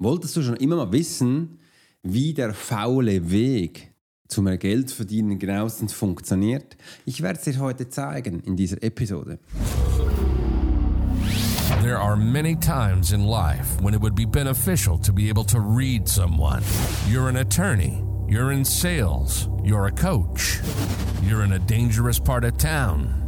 Wolltest du schon immer mal wissen, wie der faule Weg zum Geldverdienen genauestens funktioniert? Ich werde es dir heute zeigen in dieser Episode. There are many times in life when it would be beneficial to be able to read someone. You're an attorney, you're in sales, you're a coach, you're in a dangerous part of town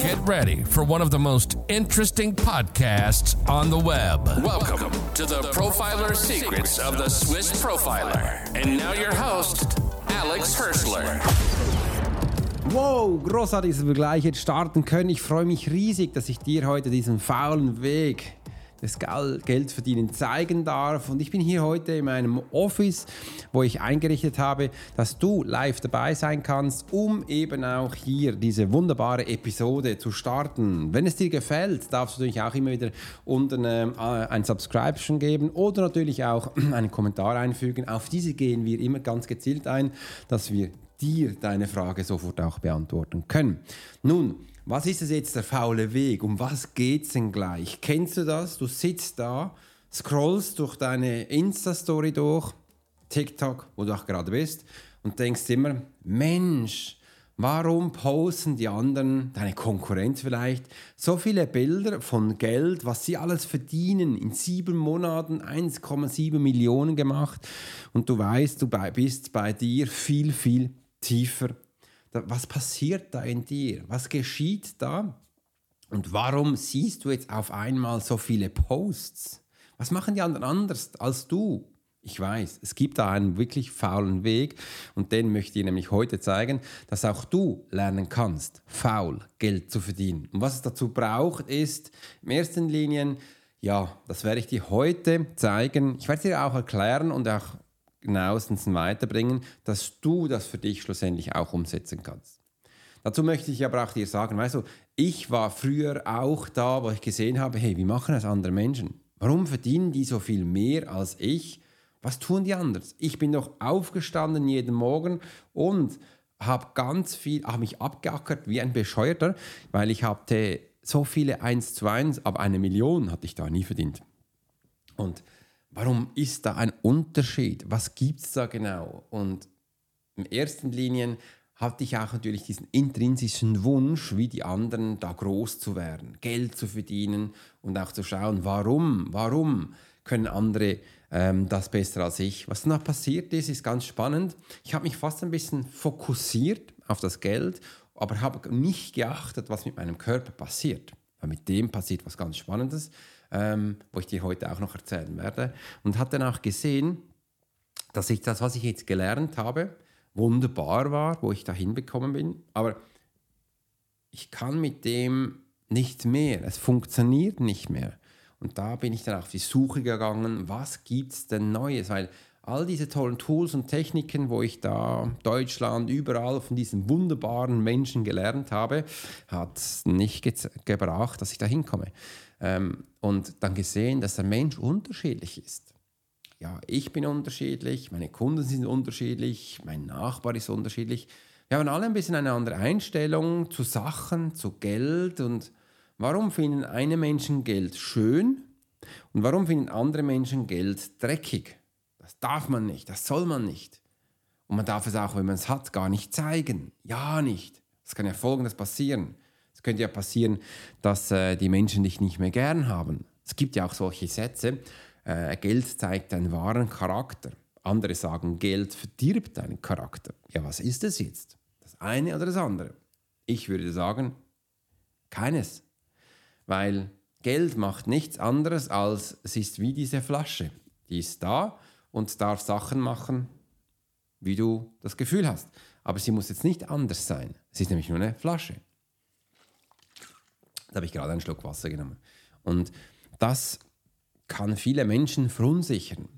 Get ready for one of the most interesting podcasts on the web. Welcome to the Profiler Secrets of the Swiss Profiler. And now your host, Alex Hirschler. Wow, großartig, dass wir gleich jetzt starten können. Ich freue mich riesig, dass ich dir heute diesen faulen Weg des Geldverdienen zeigen darf. Und ich bin hier heute in meinem Office, wo ich eingerichtet habe, dass du live dabei sein kannst, um eben auch hier diese wunderbare Episode zu starten. Wenn es dir gefällt, darfst du natürlich auch immer wieder unten äh, ein Subscription geben oder natürlich auch einen Kommentar einfügen. Auf diese gehen wir immer ganz gezielt ein, dass wir dir deine Frage sofort auch beantworten können. Nun, was ist es jetzt der faule Weg? Um was geht es denn gleich? Kennst du das? Du sitzt da, scrollst durch deine Insta-Story durch, TikTok, wo du auch gerade bist, und denkst immer, Mensch, warum posten die anderen, deine Konkurrenz vielleicht, so viele Bilder von Geld, was sie alles verdienen, in sieben Monaten 1,7 Millionen gemacht und du weißt, du bist bei dir viel, viel tiefer. Was passiert da in dir? Was geschieht da? Und warum siehst du jetzt auf einmal so viele Posts? Was machen die anderen anders als du? Ich weiß, es gibt da einen wirklich faulen Weg und den möchte ich nämlich heute zeigen, dass auch du lernen kannst, faul Geld zu verdienen. Und was es dazu braucht, ist in erster Linie, ja, das werde ich dir heute zeigen. Ich werde dir auch erklären und auch genauestens weiterbringen, dass du das für dich schlussendlich auch umsetzen kannst. Dazu möchte ich aber auch dir sagen, weißt du, ich war früher auch da, wo ich gesehen habe, hey, wie machen das andere Menschen? Warum verdienen die so viel mehr als ich? Was tun die anders? Ich bin doch aufgestanden jeden Morgen und habe ganz viel, habe mich abgeackert wie ein Bescheuerter, weil ich hatte so viele 1 zu 1, aber eine Million hatte ich da nie verdient. Und warum ist da ein Unterschied? Was gibt es da genau? Und in ersten Linien hatte ich auch natürlich diesen intrinsischen Wunsch, wie die anderen da groß zu werden, Geld zu verdienen und auch zu schauen, warum, warum können andere ähm, das besser als ich. Was danach passiert ist, ist ganz spannend. Ich habe mich fast ein bisschen fokussiert auf das Geld, aber habe nicht geachtet, was mit meinem Körper passiert. Weil mit dem passiert was ganz Spannendes ähm, wo ich dir heute auch noch erzählen werde. Und hat dann auch gesehen, dass ich das, was ich jetzt gelernt habe, wunderbar war, wo ich da hinbekommen bin. Aber ich kann mit dem nicht mehr. Es funktioniert nicht mehr. Und da bin ich dann auf die Suche gegangen, was gibt es denn Neues? Weil all diese tollen Tools und Techniken, wo ich da Deutschland überall von diesen wunderbaren Menschen gelernt habe, hat nicht ge gebracht, dass ich da hinkomme. Ähm, und dann gesehen, dass der Mensch unterschiedlich ist. Ja, ich bin unterschiedlich, meine Kunden sind unterschiedlich, mein Nachbar ist unterschiedlich. Wir haben alle ein bisschen eine andere Einstellung zu Sachen, zu Geld und warum finden eine Menschen Geld schön und warum finden andere Menschen Geld dreckig? Das darf man nicht, das soll man nicht. Und man darf es auch, wenn man es hat, gar nicht zeigen. Ja, nicht. Es kann ja Folgendes passieren. Es könnte ja passieren, dass äh, die Menschen dich nicht mehr gern haben. Es gibt ja auch solche Sätze. Äh, Geld zeigt deinen wahren Charakter. Andere sagen, Geld verdirbt deinen Charakter. Ja, was ist es jetzt? Das eine oder das andere? Ich würde sagen, keines. Weil Geld macht nichts anderes als, es ist wie diese Flasche. Die ist da und darf Sachen machen, wie du das Gefühl hast. Aber sie muss jetzt nicht anders sein. Es ist nämlich nur eine Flasche. Da habe ich gerade einen Schluck Wasser genommen. Und das kann viele Menschen verunsichern,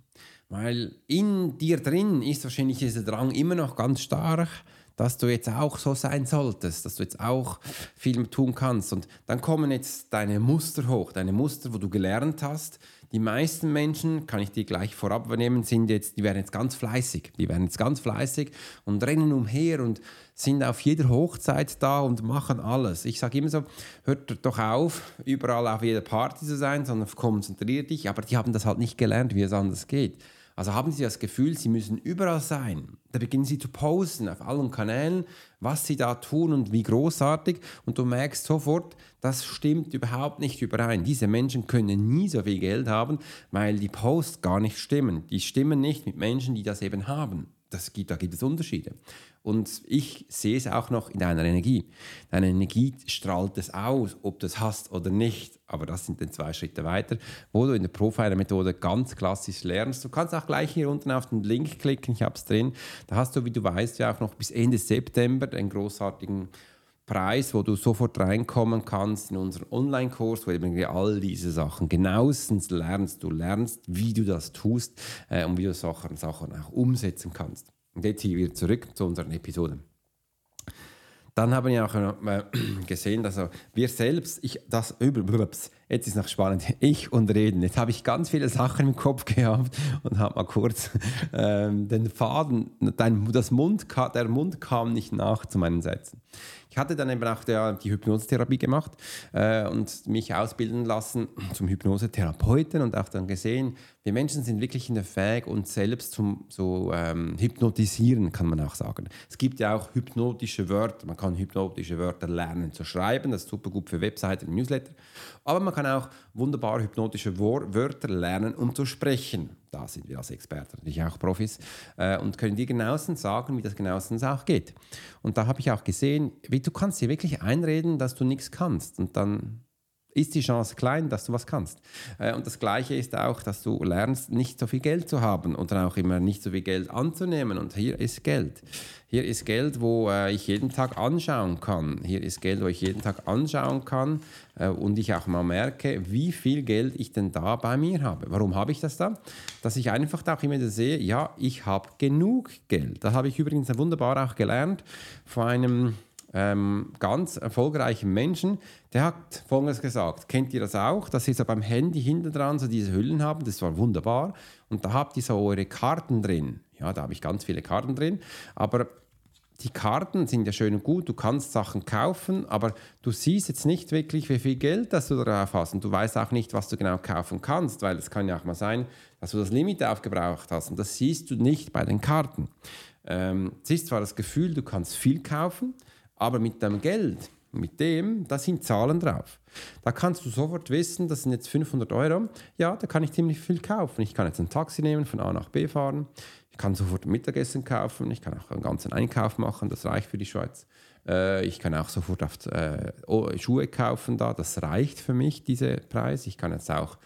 Weil in dir drin ist wahrscheinlich dieser Drang immer noch ganz stark, dass du jetzt auch so sein solltest, dass du jetzt auch viel tun kannst. Und dann kommen jetzt deine Muster hoch, deine Muster, wo du gelernt hast. Die meisten Menschen, kann ich dir gleich vorab übernehmen, sind jetzt, die werden jetzt ganz fleißig. Die werden jetzt ganz fleißig und rennen umher und sind auf jeder Hochzeit da und machen alles. Ich sage immer so, hört doch auf, überall auf jeder Party zu sein, sondern konzentriert dich. Aber die haben das halt nicht gelernt, wie es anders geht. Also haben sie das Gefühl, sie müssen überall sein. Da beginnen sie zu posten auf allen Kanälen, was sie da tun und wie großartig. Und du merkst sofort, das stimmt überhaupt nicht überein. Diese Menschen können nie so viel Geld haben, weil die Posts gar nicht stimmen. Die stimmen nicht mit Menschen, die das eben haben. Das gibt, da gibt es Unterschiede. Und ich sehe es auch noch in deiner Energie. Deine Energie strahlt es aus, ob du es hast oder nicht. Aber das sind dann zwei Schritte weiter, wo du in der Profiler-Methode ganz klassisch lernst. Du kannst auch gleich hier unten auf den Link klicken, ich habe es drin. Da hast du, wie du weißt, ja auch noch bis Ende September einen großartigen Preis, wo du sofort reinkommen kannst in unseren Online-Kurs, wo eben all diese Sachen genauestens lernst. Du lernst, wie du das tust äh, und wie du Sachen, Sachen auch umsetzen kannst. Und jetzt hier wieder zurück zu unseren Episoden. Dann haben wir auch äh, gesehen, dass wir selbst, ich, das, jetzt ist noch spannend, ich und Reden. Jetzt habe ich ganz viele Sachen im Kopf gehabt und habe mal kurz ähm, den Faden, dein, das Mund, der Mund kam nicht nach zu meinen Sätzen. Ich hatte dann eben auch der, die Hypnosetherapie gemacht äh, und mich ausbilden lassen zum Hypnosetherapeuten und auch dann gesehen, wir Menschen sind wirklich in der Fähig, uns selbst zu ähm, hypnotisieren, kann man auch sagen. Es gibt ja auch hypnotische Wörter. Man kann hypnotische Wörter lernen zu schreiben. Das ist super gut für Webseiten und Newsletter. Aber man kann auch wunderbar hypnotische Wörter lernen, um zu sprechen. Da sind wir als Experten natürlich auch Profis äh, und können dir genauestens sagen, wie das genauestens auch geht. Und da habe ich auch gesehen, wie du kannst dir wirklich einreden, dass du nichts kannst. Und dann ist die Chance klein, dass du was kannst. Äh, und das Gleiche ist auch, dass du lernst, nicht so viel Geld zu haben und dann auch immer nicht so viel Geld anzunehmen. Und hier ist Geld. Hier ist Geld, wo äh, ich jeden Tag anschauen kann. Hier ist Geld, wo ich jeden Tag anschauen kann äh, und ich auch mal merke, wie viel Geld ich denn da bei mir habe. Warum habe ich das da? Dass ich einfach da auch immer sehe, ja, ich habe genug Geld. Das habe ich übrigens wunderbar auch gelernt von einem ähm, ganz erfolgreichen Menschen, der hat Folgendes gesagt. Kennt ihr das auch, dass ihr so beim Handy hinten dran so diese Hüllen haben? Das war wunderbar. Und da habt ihr so eure Karten drin. Ja, da habe ich ganz viele Karten drin. Aber die Karten sind ja schön und gut, du kannst Sachen kaufen, aber du siehst jetzt nicht wirklich, wie viel Geld das du darauf hast und du weißt auch nicht, was du genau kaufen kannst, weil es kann ja auch mal sein, dass du das Limit aufgebraucht hast und das siehst du nicht bei den Karten. Ähm, es ist zwar das Gefühl, du kannst viel kaufen, aber mit dem Geld, mit dem, da sind Zahlen drauf. Da kannst du sofort wissen, das sind jetzt 500 Euro. Ja, da kann ich ziemlich viel kaufen. Ich kann jetzt ein Taxi nehmen, von A nach B fahren. Ich kann sofort Mittagessen kaufen. Ich kann auch einen ganzen Einkauf machen. Das reicht für die Schweiz. Äh, ich kann auch sofort äh, Schuhe kaufen da. Das reicht für mich, dieser Preis. Ich kann jetzt auch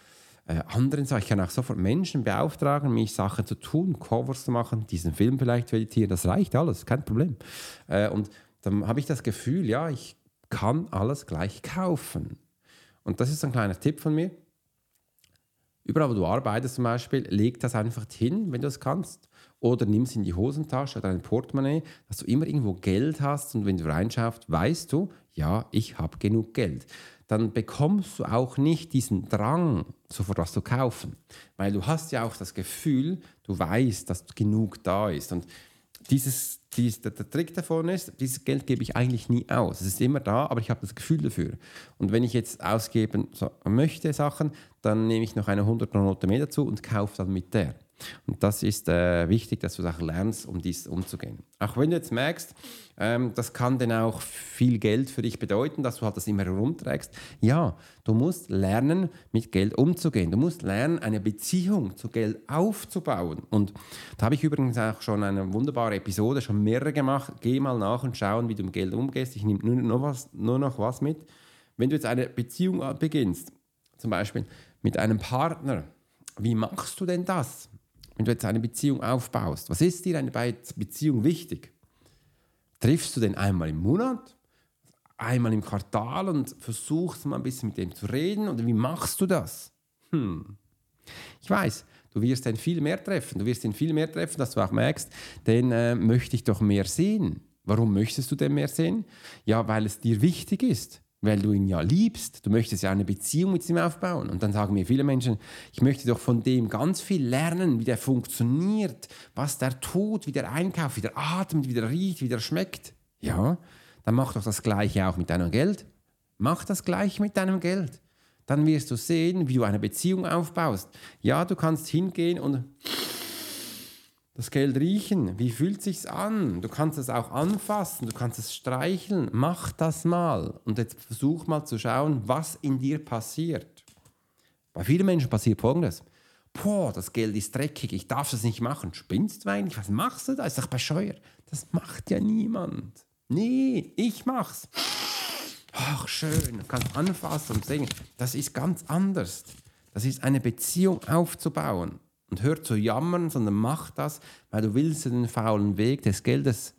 äh, anderen Sachen. Ich kann auch sofort Menschen beauftragen, mich Sachen zu tun, Covers zu machen, diesen Film vielleicht zu editieren. Das reicht alles, kein Problem. Und dann habe ich das Gefühl, ja, ich kann alles gleich kaufen. Und das ist ein kleiner Tipp von mir. Überall, wo du arbeitest zum Beispiel, leg das einfach hin, wenn du es kannst. Oder nimm es in die Hosentasche oder ein Portemonnaie, dass du immer irgendwo Geld hast und wenn du reinschaust, weißt du, ja, ich habe genug Geld. Dann bekommst du auch nicht diesen Drang, sofort was zu kaufen. Weil du hast ja auch das Gefühl, du weißt, dass genug da ist. Und dieses, dies, der, der, Trick davon ist, dieses Geld gebe ich eigentlich nie aus. Es ist immer da, aber ich habe das Gefühl dafür. Und wenn ich jetzt ausgeben möchte Sachen, dann nehme ich noch eine 100 Note mehr dazu und kaufe dann mit der. Und das ist äh, wichtig, dass du auch lernst, um dies umzugehen. Auch wenn du jetzt merkst, ähm, das kann dann auch viel Geld für dich bedeuten, dass du halt das immer herumträgst. Ja, du musst lernen, mit Geld umzugehen. Du musst lernen, eine Beziehung zu Geld aufzubauen. Und da habe ich übrigens auch schon eine wunderbare Episode, schon mehrere gemacht. Geh mal nach und schauen, wie du mit Geld umgehst. Ich nehme nur, nur, was, nur noch was mit. Wenn du jetzt eine Beziehung beginnst, zum Beispiel mit einem Partner, wie machst du denn das? Wenn du jetzt eine Beziehung aufbaust, was ist dir eine Beziehung wichtig? Triffst du den einmal im Monat, einmal im Quartal und versuchst mal ein bisschen mit dem zu reden? Oder wie machst du das? Hm. Ich weiß, Du wirst ihn viel mehr treffen. Du wirst ihn viel mehr treffen, dass du auch merkst, den äh, möchte ich doch mehr sehen. Warum möchtest du den mehr sehen? Ja, weil es dir wichtig ist weil du ihn ja liebst. Du möchtest ja eine Beziehung mit ihm aufbauen. Und dann sagen mir viele Menschen, ich möchte doch von dem ganz viel lernen, wie der funktioniert, was der tut, wie der einkauft, wie der atmet, wie der riecht, wie der schmeckt. Ja, dann mach doch das Gleiche auch mit deinem Geld. Mach das Gleiche mit deinem Geld. Dann wirst du sehen, wie du eine Beziehung aufbaust. Ja, du kannst hingehen und das Geld riechen. Wie fühlt sich's an? Du kannst es auch anfassen, du kannst es streicheln. Mach das mal und jetzt versuch mal zu schauen, was in dir passiert. Bei vielen Menschen passiert Folgendes: Boah, das Geld ist dreckig, ich darf das nicht machen. Spinnst du eigentlich? Was machst du da? Ist doch bescheuert. Das macht ja niemand. Nee, ich mach's. Ach, schön. Du kannst anfassen und sehen. Das ist ganz anders. Das ist eine Beziehung aufzubauen und hör zu jammern, sondern mach das, weil du willst den faulen Weg des Geldes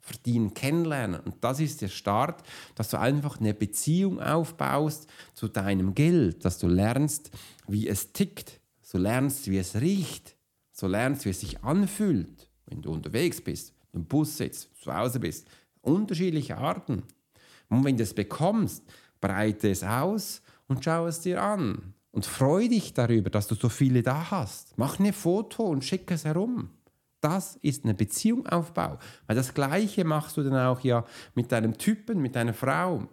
verdienen kennenlernen. Und das ist der Start, dass du einfach eine Beziehung aufbaust zu deinem Geld, dass du lernst, wie es tickt, so lernst, wie es riecht, so lernst, wie es sich anfühlt, wenn du unterwegs bist, im Bus sitzt, zu Hause bist. Unterschiedliche Arten. Und wenn du es bekommst, breite es aus und schau es dir an. Und freu dich darüber, dass du so viele da hast. Mach ein Foto und schick es herum. Das ist eine Beziehung aufbau. Weil das Gleiche machst du dann auch ja mit deinem Typen, mit deiner Frau,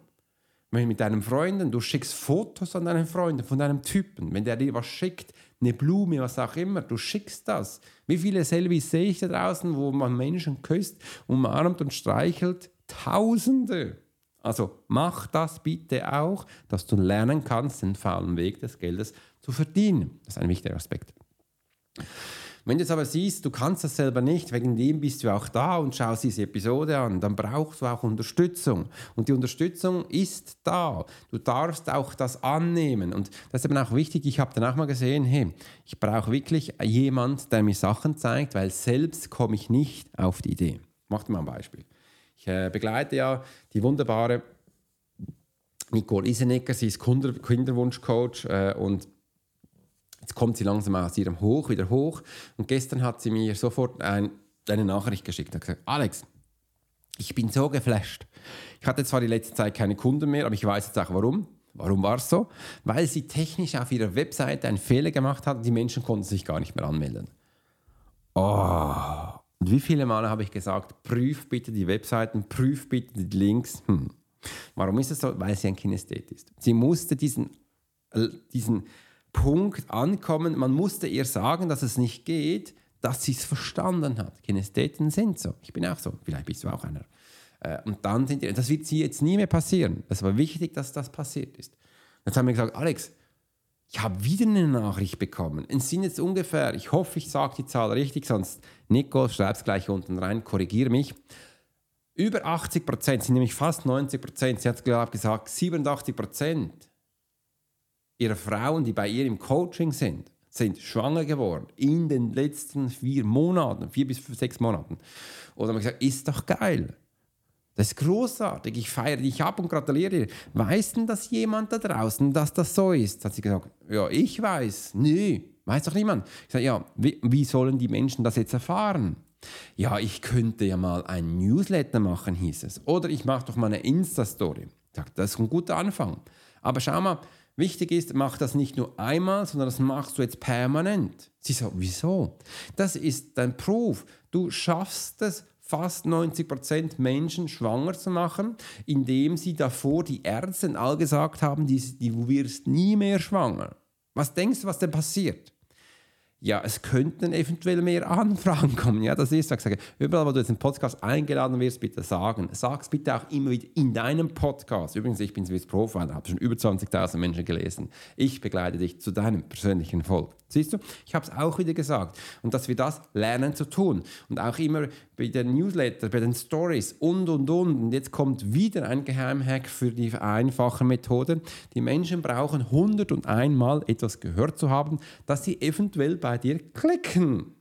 mit deinen Freunden. Du schickst Fotos an deinen Freunden von deinem Typen. Wenn der dir was schickt, eine Blume, was auch immer, du schickst das. Wie viele Selfies sehe ich da draußen, wo man Menschen küsst, umarmt und streichelt? Tausende. Also mach das bitte auch, dass du lernen kannst, den faulen Weg des Geldes zu verdienen. Das ist ein wichtiger Aspekt. Wenn du jetzt aber siehst, du kannst das selber nicht, wegen dem bist du auch da und schaust diese Episode an, dann brauchst du auch Unterstützung. Und die Unterstützung ist da. Du darfst auch das annehmen. Und das ist eben auch wichtig. Ich habe dann auch mal gesehen, hey, ich brauche wirklich jemand, der mir Sachen zeigt, weil selbst komme ich nicht auf die Idee. Mach dir mal ein Beispiel. Ich äh, begleite ja die wunderbare Nicole Isenecker, sie ist Kinderwunschcoach äh, und jetzt kommt sie langsam aus ihrem Hoch wieder hoch und gestern hat sie mir sofort ein, eine Nachricht geschickt und gesagt, Alex, ich bin so geflasht. Ich hatte zwar die letzte Zeit keine Kunden mehr, aber ich weiß jetzt auch warum. Warum war es so? Weil sie technisch auf ihrer Webseite einen Fehler gemacht hat und die Menschen konnten sich gar nicht mehr anmelden. Oh, wie viele Male habe ich gesagt, prüf bitte die Webseiten, prüf bitte die Links. Hm. Warum ist es so? Weil sie ein Kinesthet ist. Sie musste diesen, äh, diesen Punkt ankommen, man musste ihr sagen, dass es nicht geht, dass sie es verstanden hat. Kinestheten sind so. Ich bin auch so. Vielleicht bist du auch einer. Äh, und dann sind die, das wird sie jetzt nie mehr passieren. Es war wichtig, dass das passiert ist. Jetzt haben wir gesagt, Alex, ich habe wieder eine Nachricht bekommen. Es sind jetzt ungefähr, ich hoffe, ich sage die Zahl richtig, sonst Nico, schreib es gleich unten rein, korrigiere mich. Über 80 Prozent, sind nämlich fast 90 Prozent, sie hat glaube gesagt, 87 Prozent ihrer Frauen, die bei ihr im Coaching sind, sind schwanger geworden in den letzten vier Monaten, vier bis sechs Monaten. Oder haben gesagt, ist doch geil. Das ist großartig. Ich feiere dich ab und gratuliere dir. Weiß denn das jemand da draußen, dass das so ist? Hat sie gesagt, ja, ich weiß. Nö, weiß doch niemand. Ich sage, ja, wie, wie sollen die Menschen das jetzt erfahren? Ja, ich könnte ja mal ein Newsletter machen, hieß es. Oder ich mache doch mal eine Insta-Story. Das ist ein guter Anfang. Aber schau mal, wichtig ist, mach das nicht nur einmal, sondern das machst du jetzt permanent. Sie so, wieso? Das ist dein Proof. Du schaffst es fast 90 Menschen schwanger zu machen, indem sie davor die Ärzte all gesagt haben, die, die, du wirst nie mehr schwanger. Was denkst du, was denn passiert? ja, es könnten eventuell mehr Anfragen kommen. Ja, das ist, ich sage, überall, wo du jetzt im Podcast eingeladen wirst, bitte sagen. Sag es bitte auch immer wieder in deinem Podcast. Übrigens, ich bin Swiss Profiler, habe schon über 20.000 Menschen gelesen. Ich begleite dich zu deinem persönlichen Erfolg. Siehst du, ich habe es auch wieder gesagt. Und dass wir das lernen zu tun. Und auch immer bei den Newsletter, bei den Stories und, und, und. Und jetzt kommt wieder ein Geheimhack für die einfache Methode. Die Menschen brauchen 101 Mal etwas gehört zu haben, dass sie eventuell bei dir klicken.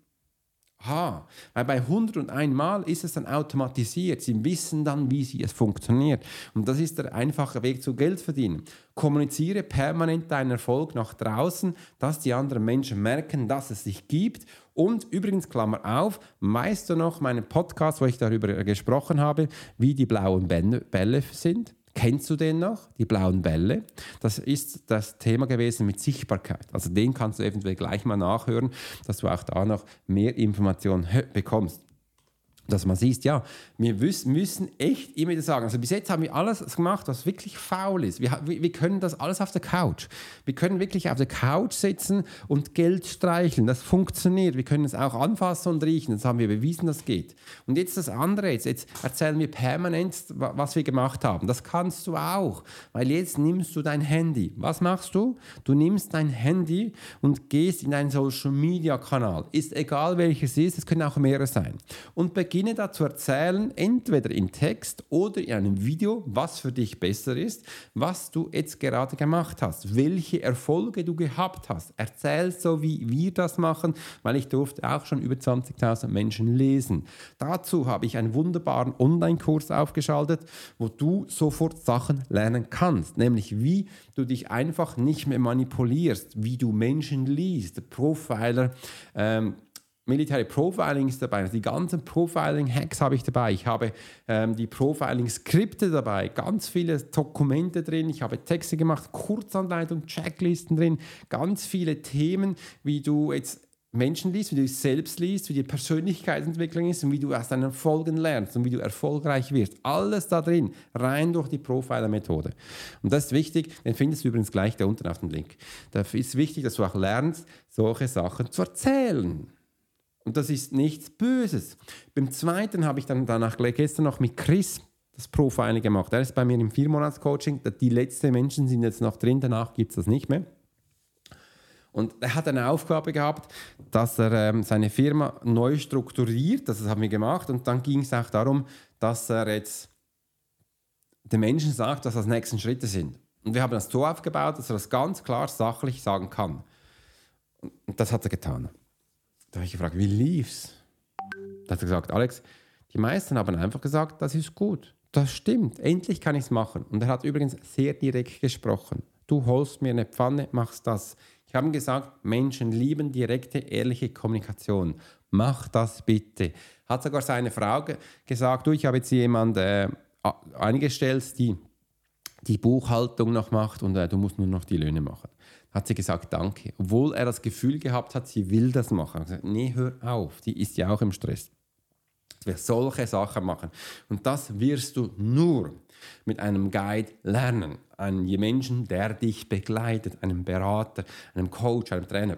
Ha, weil bei 101 Mal ist es dann automatisiert. Sie wissen dann, wie es funktioniert. Und das ist der einfache Weg zu Geld verdienen. Kommuniziere permanent deinen Erfolg nach draußen, dass die anderen Menschen merken, dass es sich gibt. Und übrigens, Klammer auf, weißt du noch meinen Podcast, wo ich darüber gesprochen habe, wie die blauen Bälle sind? Kennst du den noch? Die blauen Bälle. Das ist das Thema gewesen mit Sichtbarkeit. Also den kannst du eventuell gleich mal nachhören, dass du auch da noch mehr Informationen bekommst dass man sieht, ja, wir müssen echt immer wieder sagen, also bis jetzt haben wir alles gemacht, was wirklich faul ist. Wir, wir können das alles auf der Couch. Wir können wirklich auf der Couch sitzen und Geld streicheln. Das funktioniert. Wir können es auch anfassen und riechen. Das haben wir bewiesen, das geht. Und jetzt das andere, jetzt, jetzt erzählen wir permanent, was wir gemacht haben. Das kannst du auch, weil jetzt nimmst du dein Handy. Was machst du? Du nimmst dein Handy und gehst in einen Social-Media-Kanal. Ist egal, welches ist, es können auch mehrere sein. Und beginne da zu erzählen, entweder in Text oder in einem Video, was für dich besser ist, was du jetzt gerade gemacht hast, welche Erfolge du gehabt hast. Erzähl so, wie wir das machen, weil ich durfte auch schon über 20.000 Menschen lesen. Dazu habe ich einen wunderbaren Online-Kurs aufgeschaltet, wo du sofort Sachen lernen kannst, nämlich wie du dich einfach nicht mehr manipulierst, wie du Menschen liest, Profiler, ähm, Military Profiling ist dabei, also die ganzen Profiling-Hacks habe ich dabei. Ich habe ähm, die Profiling-Skripte dabei, ganz viele Dokumente drin. Ich habe Texte gemacht, Kurzanleitung, Checklisten drin, ganz viele Themen, wie du jetzt Menschen liest, wie du dich selbst liest, wie die Persönlichkeitsentwicklung ist und wie du aus deinen Erfolgen lernst und wie du erfolgreich wirst. Alles da drin, rein durch die Profiler-Methode. Und das ist wichtig, den findest du übrigens gleich da unten auf dem Link. Da ist wichtig, dass du auch lernst, solche Sachen zu erzählen. Und das ist nichts Böses. Beim zweiten habe ich dann danach gestern noch mit Chris das Profiling gemacht. Er ist bei mir im Viermonats-Coaching. Die letzten Menschen sind jetzt noch drin, danach gibt es das nicht mehr. Und er hat eine Aufgabe gehabt, dass er ähm, seine Firma neu strukturiert. Das haben wir gemacht. Und dann ging es auch darum, dass er jetzt den Menschen sagt, was das nächsten Schritte sind. Und wir haben das so aufgebaut, dass er das ganz klar sachlich sagen kann. Und das hat er getan. Da habe ich gefragt, wie lief's? Da hat er gesagt, Alex, die meisten haben einfach gesagt, das ist gut. Das stimmt, endlich kann ich es machen. Und er hat übrigens sehr direkt gesprochen. Du holst mir eine Pfanne, machst das. Ich habe gesagt, Menschen lieben direkte, ehrliche Kommunikation. Mach das bitte. Hat sogar seine Frau gesagt, du, ich habe jetzt jemanden äh, eingestellt, die die Buchhaltung noch macht und äh, du musst nur noch die Löhne machen hat sie gesagt, danke. Obwohl er das Gefühl gehabt hat, sie will das machen. Er gesagt, nee, hör auf, die ist ja auch im Stress. Wir solche Sachen machen. Und das wirst du nur mit einem Guide lernen. Einem Menschen, der dich begleitet, einem Berater, einem Coach, einem Trainer.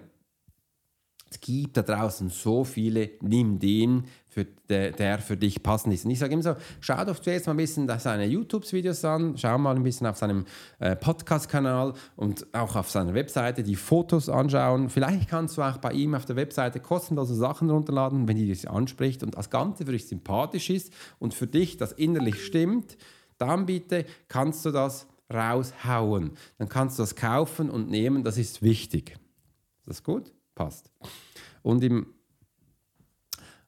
Es gibt da draußen so viele, nimm den, für der, der für dich passend ist. Und ich sage immer so, schau doch zuerst mal ein bisschen seine YouTube-Videos an, schau mal ein bisschen auf seinem äh, Podcast-Kanal und auch auf seiner Webseite die Fotos anschauen. Vielleicht kannst du auch bei ihm auf der Webseite kostenlose Sachen runterladen, wenn die dich anspricht und das Ganze für dich sympathisch ist und für dich das innerlich stimmt, dann bitte kannst du das raushauen. Dann kannst du das kaufen und nehmen, das ist wichtig. Ist das gut? Passt. Und im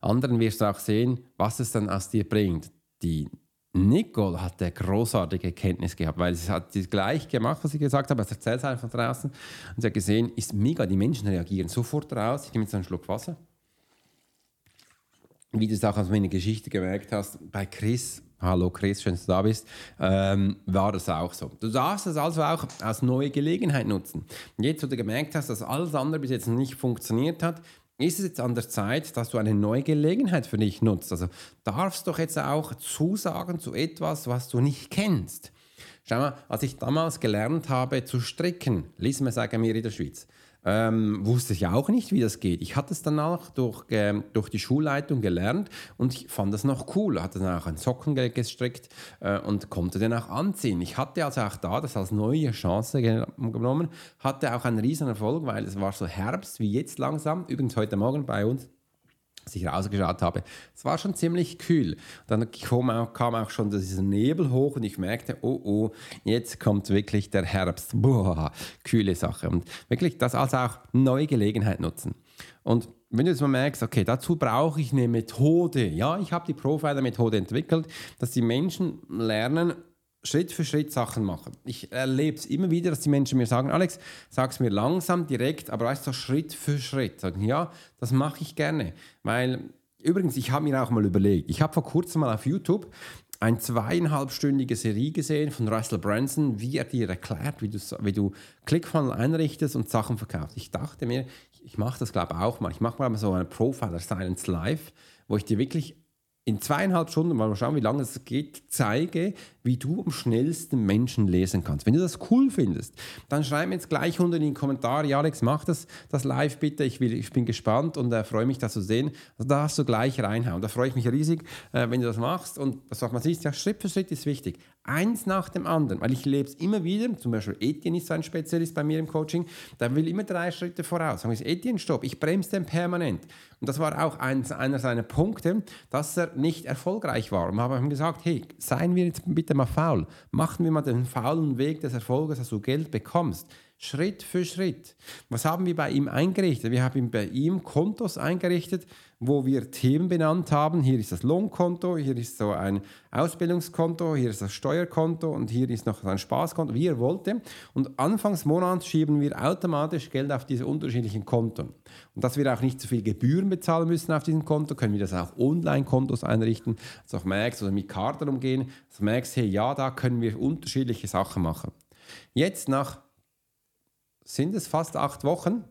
anderen wirst du auch sehen, was es dann aus dir bringt. Die Nicole hat eine großartige Kenntnis gehabt, weil sie hat das gleich gemacht, was ich gesagt habe. Es erzählt einfach draußen. Und sie hat gesehen, ist mega, die Menschen reagieren sofort raus. Ich nehme jetzt einen Schluck Wasser. Wie du es auch aus meiner Geschichte gemerkt hast, bei Chris, hallo Chris, schön, dass du da bist, ähm, war das auch so. Du darfst es also auch als neue Gelegenheit nutzen. Jetzt, wo du gemerkt hast, dass alles andere bis jetzt nicht funktioniert hat, ist es jetzt an der Zeit, dass du eine neue Gelegenheit für dich nutzt. Also darfst doch jetzt auch zusagen zu etwas, was du nicht kennst. Schau mal, als ich damals gelernt habe zu stricken, ließ mir sagen wir in der Schweiz, ähm, wusste ich auch nicht, wie das geht. Ich hatte es danach durch, äh, durch die Schulleitung gelernt und ich fand das noch cool. Hatte dann auch ein Sockengeld gestrickt äh, und konnte den auch anziehen. Ich hatte also auch da das als neue Chance genommen, hatte auch einen riesen Erfolg, weil es war so Herbst wie jetzt langsam. Übrigens heute Morgen bei uns als ich rausgeschaut habe, es war schon ziemlich kühl. Dann kam auch, kam auch schon dieser Nebel hoch und ich merkte, oh oh, jetzt kommt wirklich der Herbst. Boah, kühle Sache. Und wirklich das als auch neue Gelegenheit nutzen. Und wenn du jetzt mal merkst, okay, dazu brauche ich eine Methode. Ja, ich habe die Profiler-Methode entwickelt, dass die Menschen lernen, Schritt für Schritt Sachen machen. Ich erlebe es immer wieder, dass die Menschen mir sagen, Alex, sag es mir langsam, direkt, aber weißt du, Schritt für Schritt. Sagen, ja, das mache ich gerne. Weil, übrigens, ich habe mir auch mal überlegt, ich habe vor kurzem mal auf YouTube eine zweieinhalbstündige Serie gesehen von Russell Branson, wie er dir erklärt, wie du, wie du ClickFunnel einrichtest und Sachen verkaufst. Ich dachte mir, ich mache das glaube ich auch mal. Ich mache mal so eine Profiler Silence Live, wo ich dir wirklich in zweieinhalb Stunden, mal schauen, wie lange es geht, zeige, wie du am schnellsten Menschen lesen kannst. Wenn du das cool findest, dann schreib mir jetzt gleich unter in die Kommentare, Alex, mach das, das live bitte, ich, will, ich bin gespannt und äh, freue mich, das zu sehen. Also da hast du gleich reinhauen. Da freue ich mich riesig, äh, wenn du das machst und das, was man sieht, ja, Schritt für Schritt ist wichtig. Eins nach dem anderen, weil ich lebe es immer wieder, zum Beispiel Etienne ist so ein Spezialist bei mir im Coaching, der will immer drei Schritte voraus. Sagen wir, Etienne, stopp, ich bremse den permanent. Und das war auch eins, einer seiner Punkte, dass er nicht erfolgreich war. Und haben gesagt, hey, seien wir jetzt bitte mal faul. Machen wir mal den faulen Weg des Erfolges, dass du Geld bekommst. Schritt für Schritt. Was haben wir bei ihm eingerichtet? Wir haben bei ihm Kontos eingerichtet, wo wir Themen benannt haben. Hier ist das Lohnkonto, hier ist so ein Ausbildungskonto, hier ist das Steuerkonto und hier ist noch ein Spaßkonto, wie er wollte. Und anfangs Monats schieben wir automatisch Geld auf diese unterschiedlichen Konten. Und dass wir auch nicht zu viel Gebühren bezahlen müssen auf diesem Konto, können wir das auch Online-Kontos einrichten, dass auch merkst oder mit Karten umgehen, dass du merkst, hey, ja, da können wir unterschiedliche Sachen machen. Jetzt nach, sind es fast acht Wochen,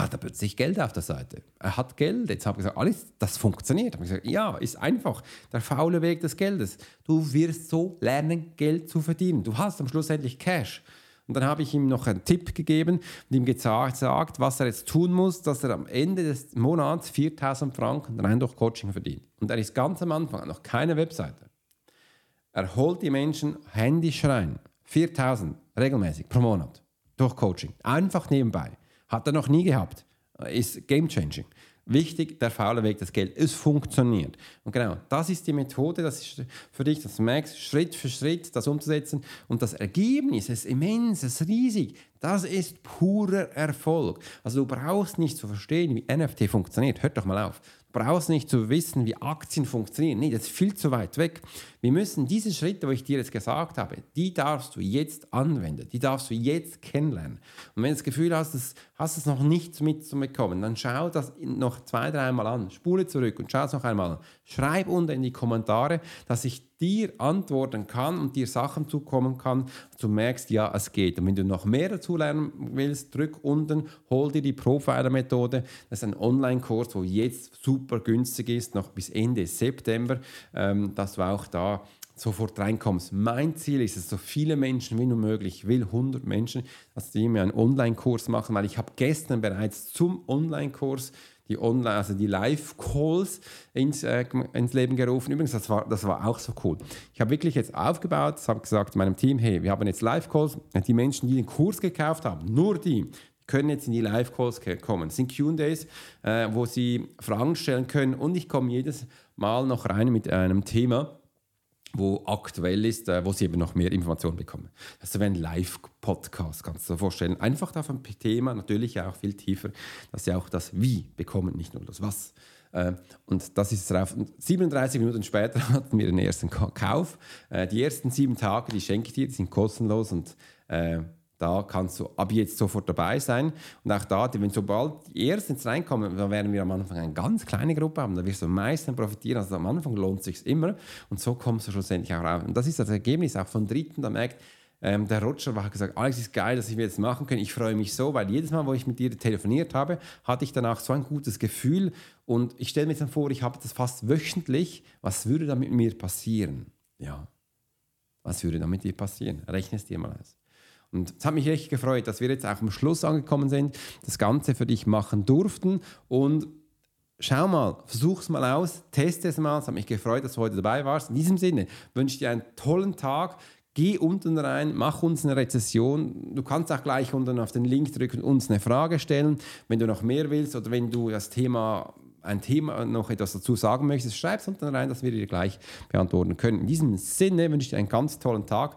hat er plötzlich Geld auf der Seite. Er hat Geld. Jetzt habe ich gesagt, alles, das funktioniert. Habe ich gesagt, ja, ist einfach. Der faule Weg des Geldes. Du wirst so lernen, Geld zu verdienen. Du hast am Schluss endlich Cash. Und dann habe ich ihm noch einen Tipp gegeben und ihm gesagt, was er jetzt tun muss, dass er am Ende des Monats 4000 Franken rein durch Coaching verdient. Und er ist ganz am Anfang, noch keine Webseite. Er holt die Menschen händisch rein. 4000 regelmäßig pro Monat durch Coaching. Einfach nebenbei. Hat er noch nie gehabt. Ist game changing. Wichtig, der faule Weg des Geld. Es funktioniert. Und genau, das ist die Methode, das ist für dich, dass du merkst, Schritt für Schritt das umzusetzen. Und das Ergebnis ist immens, ist riesig. Das ist purer Erfolg. Also du brauchst nicht zu verstehen, wie NFT funktioniert. Hört doch mal auf brauchst nicht zu wissen, wie Aktien funktionieren. Nee, das ist viel zu weit weg. Wir müssen diese Schritte, wo ich dir jetzt gesagt habe, die darfst du jetzt anwenden, die darfst du jetzt kennenlernen. Und wenn du das Gefühl hast, das hast es noch nicht mitzubekommen, dann schau das noch zwei, dreimal an, spule zurück und schau es noch einmal an. Schreib unten in die Kommentare, dass ich dir antworten kann und dir Sachen zukommen kann, du merkst, ja, es geht. Und wenn du noch mehr dazu lernen willst, drück unten, hol dir die Profiler-Methode. Das ist ein Online-Kurs, wo jetzt super günstig ist, noch bis Ende September, ähm, dass du auch da sofort reinkommst. Mein Ziel ist es, so viele Menschen wie nur möglich, ich will 100 Menschen, dass die mir einen Online-Kurs machen, weil ich habe gestern bereits zum Online-Kurs die Online, also die Live-Calls ins, äh, ins Leben gerufen. Übrigens, das war, das war auch so cool. Ich habe wirklich jetzt aufgebaut, habe gesagt meinem Team, hey, wir haben jetzt Live-Calls. Die Menschen, die den Kurs gekauft haben, nur die, können jetzt in die Live-Calls kommen. Das sind Q&As, äh, wo sie Fragen stellen können und ich komme jedes Mal noch rein mit einem Thema, wo aktuell ist, äh, wo sie eben noch mehr Informationen bekommen. Also ein Live-Podcast, kannst du dir vorstellen. Einfach auf ein Thema, natürlich auch viel tiefer, dass sie auch das Wie bekommen, nicht nur das Was. Äh, und das ist drauf. 37 Minuten später hatten wir den ersten Kauf. Äh, die ersten sieben Tage, die schenke ich dir, die sind kostenlos und da kannst du ab jetzt sofort dabei sein. Und auch da, wenn sobald die Ersten reinkommen, dann werden wir am Anfang eine ganz kleine Gruppe haben. Da wirst du am meisten profitieren. Also am Anfang lohnt es sich immer. Und so kommst du schlussendlich auch raus. Und das ist das Ergebnis auch von Dritten. Da merkt, ähm, der Roger hat gesagt, Alex, ist geil, dass ich wir jetzt machen können. Ich freue mich so, weil jedes Mal, wo ich mit dir telefoniert habe, hatte ich danach so ein gutes Gefühl. Und ich stelle mir dann vor, ich habe das fast wöchentlich. Was würde da mit mir passieren? Ja, was würde da mit dir passieren? Rechne es dir mal aus. Und es hat mich echt gefreut, dass wir jetzt auch am Schluss angekommen sind, das Ganze für dich machen durften. Und schau mal, versuch es mal aus, teste es mal. Es hat mich gefreut, dass du heute dabei warst. In diesem Sinne wünsche ich dir einen tollen Tag. Geh unten rein, mach uns eine Rezession. Du kannst auch gleich unten auf den Link drücken und uns eine Frage stellen, wenn du noch mehr willst oder wenn du das Thema ein Thema noch etwas dazu sagen möchtest, schreib es unten rein, dass wir dir gleich beantworten können. In diesem Sinne wünsche ich dir einen ganz tollen Tag.